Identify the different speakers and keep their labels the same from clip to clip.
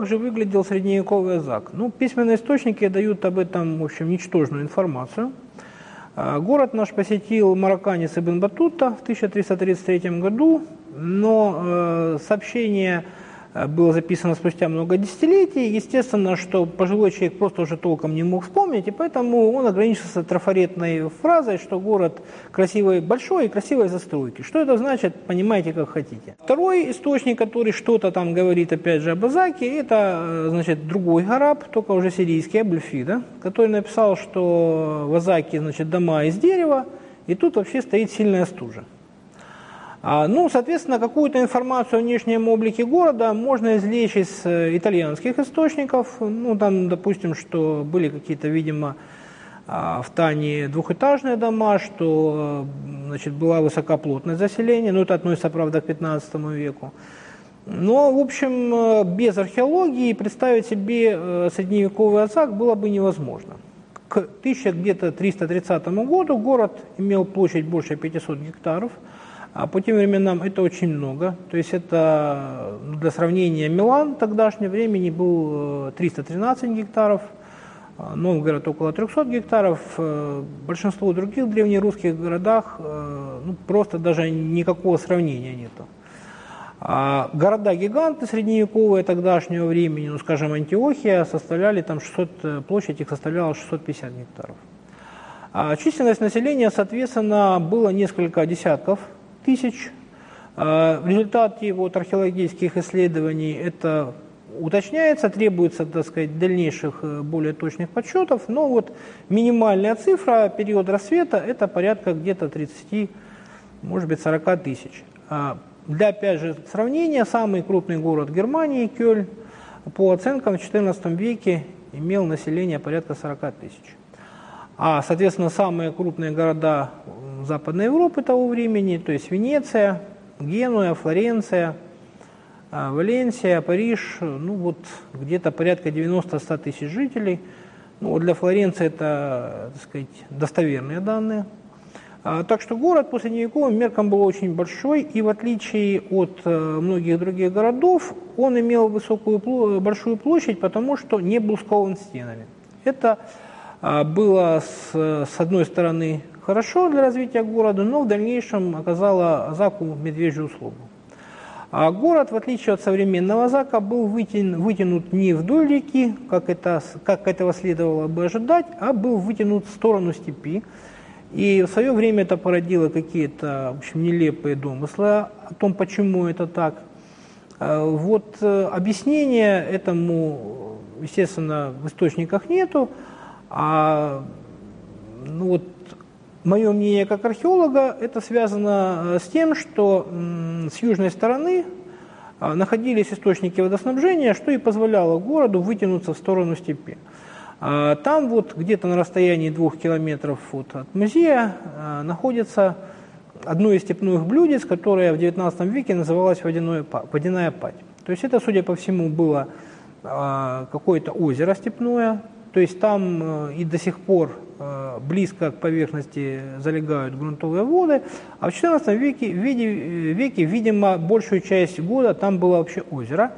Speaker 1: как же выглядел средневековый Азак? Ну, письменные источники дают об этом, в общем, ничтожную информацию. А, город наш посетил марокканец Ибн Батута в 1333 году, но э, сообщение было записано спустя много десятилетий. Естественно, что пожилой человек просто уже толком не мог вспомнить, и поэтому он ограничился трафаретной фразой, что город красивый, большой и красивой застройки. Что это значит, понимаете, как хотите. Второй источник, который что-то там говорит, опять же, об Азаке, это, э, значит, другой араб, только уже сирийский, Абульфида, который написал, что в Азаке, значит, дома из дерева, и тут вообще стоит сильная стужа. А, ну, соответственно, какую-то информацию о внешнем облике города можно извлечь из э, итальянских источников. Ну, там, допустим, что были какие-то, видимо, а, в Тане двухэтажные дома, что значит, была высокоплотность заселения, но это относится, правда, к 15 веку. Но, в общем, э, без археологии представить себе э, средневековый Азак было бы невозможно. К 1330 году город имел площадь больше 500 гектаров – а по тем временам это очень много. То есть это, ну, для сравнения, Милан тогдашнего времени был 313 э, гектаров, а Новгород около 300 гектаров. Э, большинство других древнерусских городах э, ну, просто даже никакого сравнения нету. А города-гиганты средневековые тогдашнего времени, ну, скажем, Антиохия, составляли там 600, площадь их составляла 650 гектаров. А численность населения, соответственно, было несколько десятков тысяч. А, в результате вот археологических исследований это уточняется, требуется, так сказать, дальнейших э, более точных подсчетов, но вот минимальная цифра, период рассвета, это порядка где-то 30, может быть, 40 тысяч. А, для, опять же, сравнения, самый крупный город Германии, Кёльн, по оценкам в XIV веке имел население порядка 40 тысяч. А, соответственно, самые крупные города Западной Европы того времени, то есть Венеция, Генуя, Флоренция, а, Валенсия, Париж, ну вот где-то порядка 90-100 тысяч жителей. Ну, для Флоренции это, так сказать, достоверные данные. А, так что город по средневековым меркам был очень большой, и в отличие от э, многих других городов, он имел высокую, большую площадь, потому что не был скован стенами. Это было с, с одной стороны хорошо для развития города, но в дальнейшем оказало Азаку медвежью услугу. А город, в отличие от современного Азака, был вытянут, вытянут не вдоль реки, как, это, как этого следовало бы ожидать, а был вытянут в сторону степи. И в свое время это породило какие-то в общем, нелепые домыслы о том, почему это так. А вот э, объяснения этому, естественно, в источниках нету. А ну вот, мое мнение как археолога, это связано э, с тем, что с южной стороны а, находились источники водоснабжения, что и позволяло городу вытянуться в сторону степи. А, там вот где-то на расстоянии двух километров вот от музея а, находится одно из степных блюдец, которое в XIX веке называлось водяное, водяная пать. То есть это, судя по всему, было какое-то озеро степное, то есть там э, и до сих пор э, близко к поверхности залегают грунтовые воды, а в XIV веке, веке, видимо, большую часть года там было вообще озеро.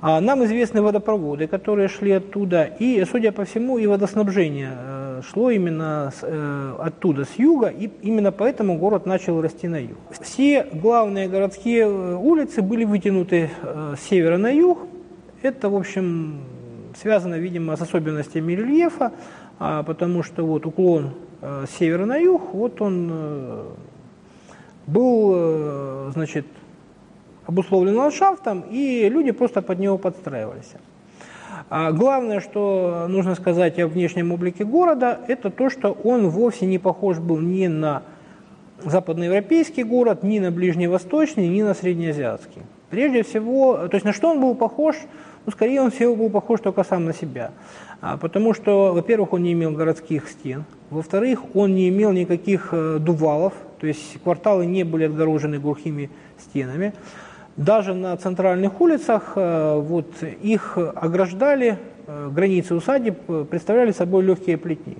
Speaker 1: А нам известны водопроводы, которые шли оттуда, и, судя по всему, и водоснабжение э, шло именно оттуда, с юга, и именно поэтому город начал расти на юг. Все главные городские улицы были вытянуты с севера на юг. Это, в общем, связано, видимо, с особенностями рельефа, а, потому что вот уклон э, с севера на юг, вот он э, был, э, значит, обусловлен ландшафтом, и люди просто под него подстраивались. А главное, что нужно сказать о внешнем облике города, это то, что он вовсе не похож был ни на западноевропейский город, ни на ближневосточный, ни на среднеазиатский. Прежде всего, то есть на что он был похож – ну, скорее он всего был похож только сам на себя. А, потому что, во-первых, он не имел городских стен, во-вторых, он не имел никаких э, дувалов, то есть кварталы не были отгорожены глухими стенами. Даже на центральных улицах э, вот, их ограждали, э, границы усадеб представляли собой легкие плетни.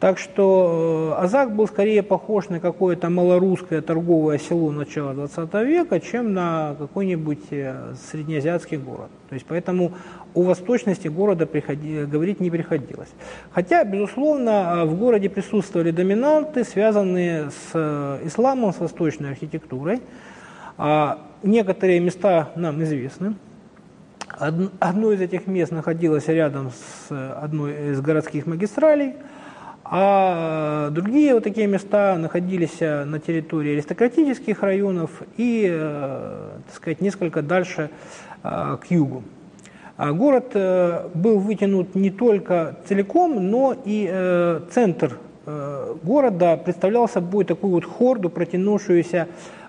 Speaker 1: Так что э, Азак был скорее похож на какое-то малорусское торговое село начала 20 века, чем на какой-нибудь э, среднеазиатский город. То есть поэтому о восточности города приходи, говорить не приходилось. Хотя, безусловно, э, в городе присутствовали доминанты, связанные с исламом, с восточной архитектурой. А некоторые места нам известны. Одно из этих мест находилось рядом с одной из городских магистралей – а другие вот такие места находились э, на территории аристократических районов и, э, так сказать, несколько дальше э, к югу. А город был вытянут не только целиком, но и центр города представлял собой такую вот хорду, протянувшуюся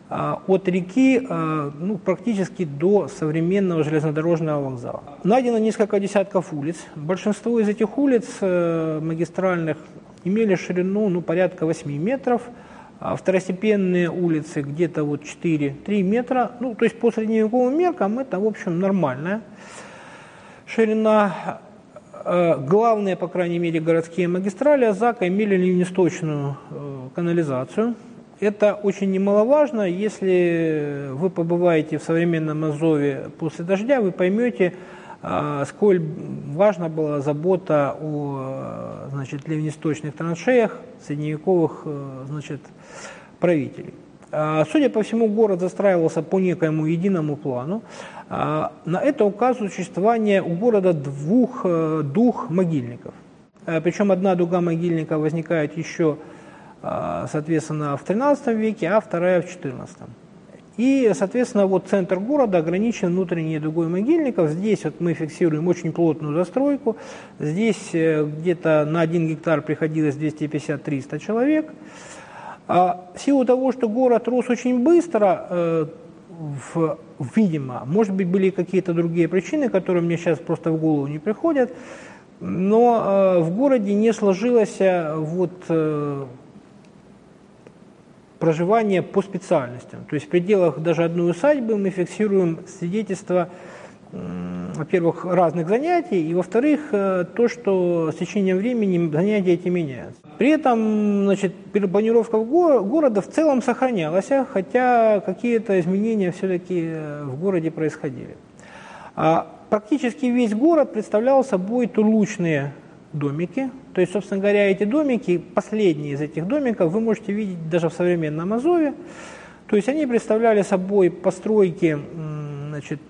Speaker 1: от реки ну, практически до современного железнодорожного вокзала. Найдено несколько десятков улиц. Большинство из этих улиц магистральных имели ширину ну, порядка 8 метров, а второстепенные улицы где-то вот 4-3 метра. Ну, то есть по средневековым меркам это, в общем, нормальная ширина. Э, главные, по крайней мере, городские магистрали Азака имели ливнесточную э, канализацию. Это очень немаловажно. Если вы побываете в современном Азове после дождя, вы поймете, сколь важна была забота о значит, ливнесточных траншеях средневековых э, значит, правителей. А, судя по всему, город застраивался по некоему единому плану. А, на это указывает существование у города двух э, дух могильников. Причем одна дуга могильника возникает еще, соответственно, в XIII веке, а вторая в XIV. И, соответственно, вот центр города ограничен внутренней дугой могильников. Здесь вот мы фиксируем очень плотную застройку. Здесь э, где-то на один гектар приходилось 250-300 человек. А в силу того, что город рос очень быстро, э, в, видимо, может быть, были какие-то другие причины, которые мне сейчас просто в голову не приходят, но э, в городе не сложилось вот проживания по специальностям. То есть в пределах даже одной усадьбы мы фиксируем свидетельства, во-первых, разных занятий, и, во-вторых, э, то, что с течением времени занятия эти меняются. При этом значит, планировка города в целом сохранялась, хотя какие-то изменения все-таки э, в городе происходили. А практически весь город представлял собой тулучные домики. То есть, собственно говоря, эти домики, последние из этих домиков, вы можете видеть даже в современном Азове. То есть они представляли собой постройки значит,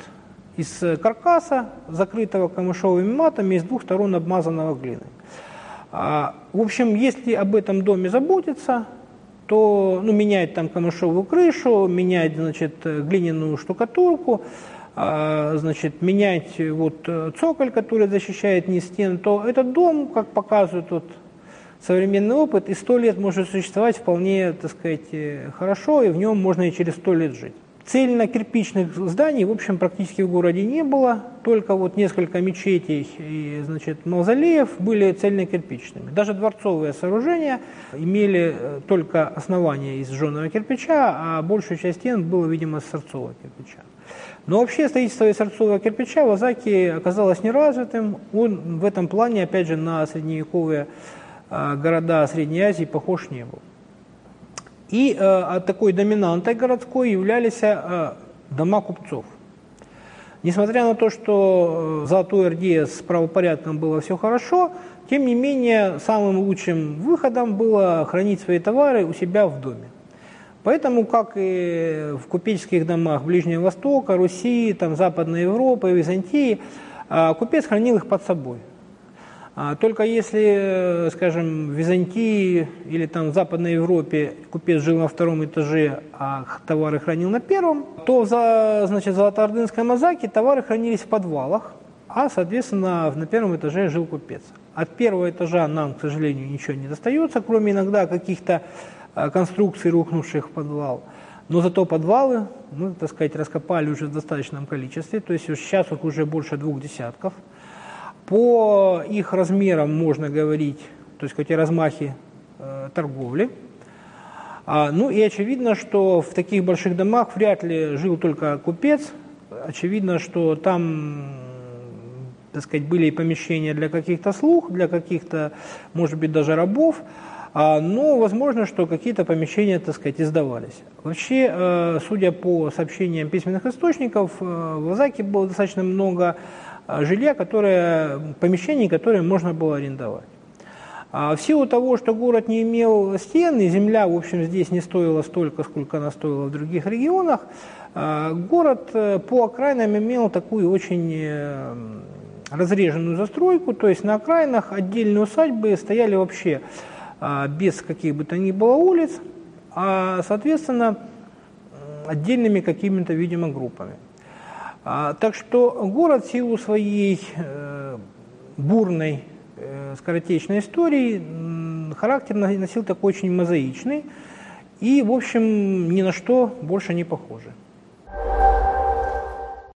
Speaker 1: из каркаса, закрытого камышовыми матами, из двух сторон обмазанного глиной. А, в общем, если об этом доме заботиться, то ну, менять там камышовую крышу, менять значит, глиняную штукатурку, значит, менять вот э, цоколь, который защищает низ стен, то этот дом, как показывает вот современный опыт, и сто лет может существовать вполне, так сказать, э, хорошо, и в нем можно и через сто лет жить. Цельно-кирпичных зданий, в общем, практически в городе не было, только вот несколько мечетей и, значит, мавзолеев были цельно-кирпичными. Даже дворцовые сооружения имели э, только основание из жженого кирпича, а большая часть стен была, видимо, из сырцового кирпича. Но вообще строительство из сырцового кирпича в Азаке оказалось неразвитым. Он в этом плане, опять же, на средневековые а, города Средней Азии похож не был. И э, такой доминантой городской являлись э, дома купцов. Несмотря на то, что в Золотой Орде с правопорядком было все хорошо, тем не менее самым лучшим выходом было хранить свои товары у себя в доме. Поэтому, как и в купеческих домах Ближнего Востока, Руси, там, Западной Европы, Византии, а, купец хранил их под собой. А, только если, скажем, в Византии или там в Западной Европе купец жил на втором этаже, а товары хранил на первом, то в значит, Золотоордынской Мазаке товары хранились в подвалах, а, соответственно, на первом этаже жил купец. От первого этажа нам, к сожалению, ничего не достается, кроме иногда каких-то Э, конструкций, рухнувших в подвал. Но зато подвалы мы, так сказать, раскопали уже в достаточном количестве, то есть сейчас их уже больше двух десятков. По их размерам можно говорить, то есть какие размахи э, торговли. А, ну и очевидно, что в таких больших домах вряд ли жил только купец. Очевидно, что там так сказать, были и помещения для каких-то слуг, для каких-то, может быть, даже рабов, а, но возможно, что какие-то помещения, так сказать, издавались. Вообще, э, судя по сообщениям письменных источников, э, в Азаке было достаточно много жилья, которое, помещений, которые можно было арендовать. А в силу того, что город не имел стен, и земля, в общем, здесь не стоила столько, сколько она стоила в других регионах, город по окраинам имел такую очень разреженную застройку, то есть на окраинах отдельные усадьбы стояли вообще без каких бы то ни было улиц, а, соответственно, отдельными какими-то, видимо, группами. А, так что город в силу своей э, бурной э, скоротечной истории характер носил такой очень мозаичный и, в общем, ни на что больше не похожий.